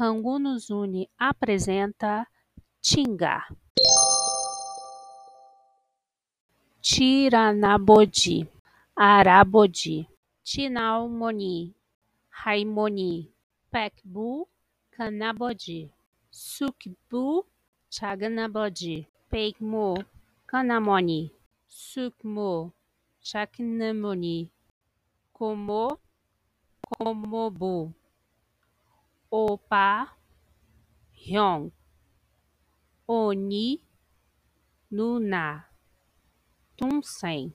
Rangoon Zuni apresenta Tinga. Tiranabodi, Arabodi, Tinaumoni, Raimoni, Pekbu, Canabodi, Sukbu, Chaganabodi, Peikmo, Kanamoni, Sukmo, Chaknamoni, Komo, Komobu, Opa, Hyong, Oni, Nuna, Tunsen